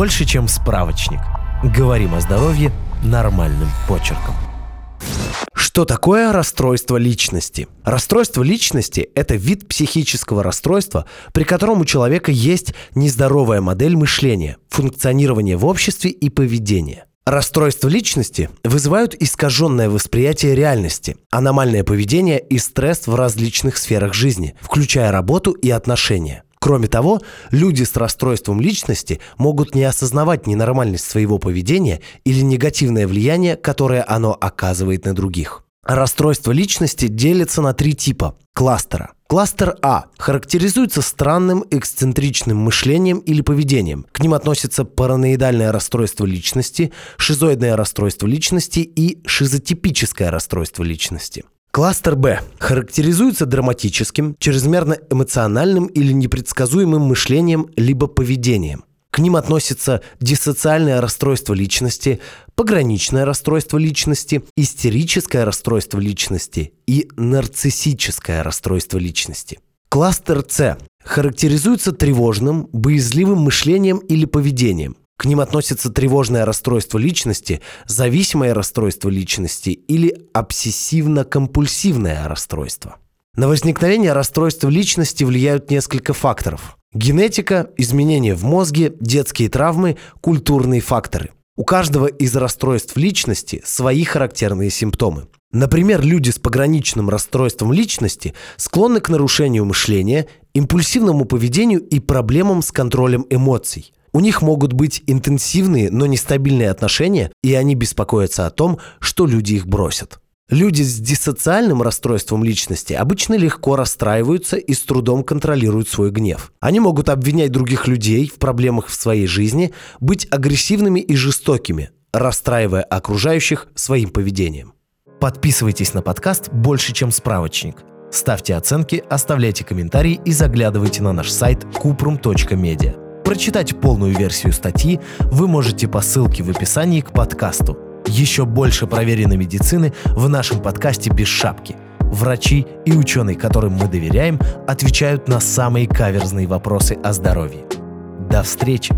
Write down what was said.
больше, чем справочник. Говорим о здоровье нормальным почерком. Что такое расстройство личности? Расстройство личности – это вид психического расстройства, при котором у человека есть нездоровая модель мышления, функционирования в обществе и поведения. Расстройства личности вызывают искаженное восприятие реальности, аномальное поведение и стресс в различных сферах жизни, включая работу и отношения. Кроме того, люди с расстройством личности могут не осознавать ненормальность своего поведения или негативное влияние, которое оно оказывает на других. Расстройство личности делится на три типа кластера. Кластер А характеризуется странным эксцентричным мышлением или поведением. К ним относятся параноидальное расстройство личности, шизоидное расстройство личности и шизотипическое расстройство личности. Кластер Б характеризуется драматическим, чрезмерно эмоциональным или непредсказуемым мышлением либо поведением. К ним относятся диссоциальное расстройство личности, пограничное расстройство личности, истерическое расстройство личности и нарциссическое расстройство личности. Кластер С характеризуется тревожным, боязливым мышлением или поведением. К ним относятся тревожное расстройство личности, зависимое расстройство личности или обсессивно-компульсивное расстройство. На возникновение расстройства личности влияют несколько факторов. Генетика, изменения в мозге, детские травмы, культурные факторы. У каждого из расстройств личности свои характерные симптомы. Например, люди с пограничным расстройством личности склонны к нарушению мышления, импульсивному поведению и проблемам с контролем эмоций. У них могут быть интенсивные, но нестабильные отношения, и они беспокоятся о том, что люди их бросят. Люди с диссоциальным расстройством личности обычно легко расстраиваются и с трудом контролируют свой гнев. Они могут обвинять других людей в проблемах в своей жизни, быть агрессивными и жестокими, расстраивая окружающих своим поведением. Подписывайтесь на подкаст «Больше, чем справочник». Ставьте оценки, оставляйте комментарии и заглядывайте на наш сайт kuprum.media. Прочитать полную версию статьи вы можете по ссылке в описании к подкасту – еще больше проверенной медицины в нашем подкасте «Без шапки». Врачи и ученые, которым мы доверяем, отвечают на самые каверзные вопросы о здоровье. До встречи!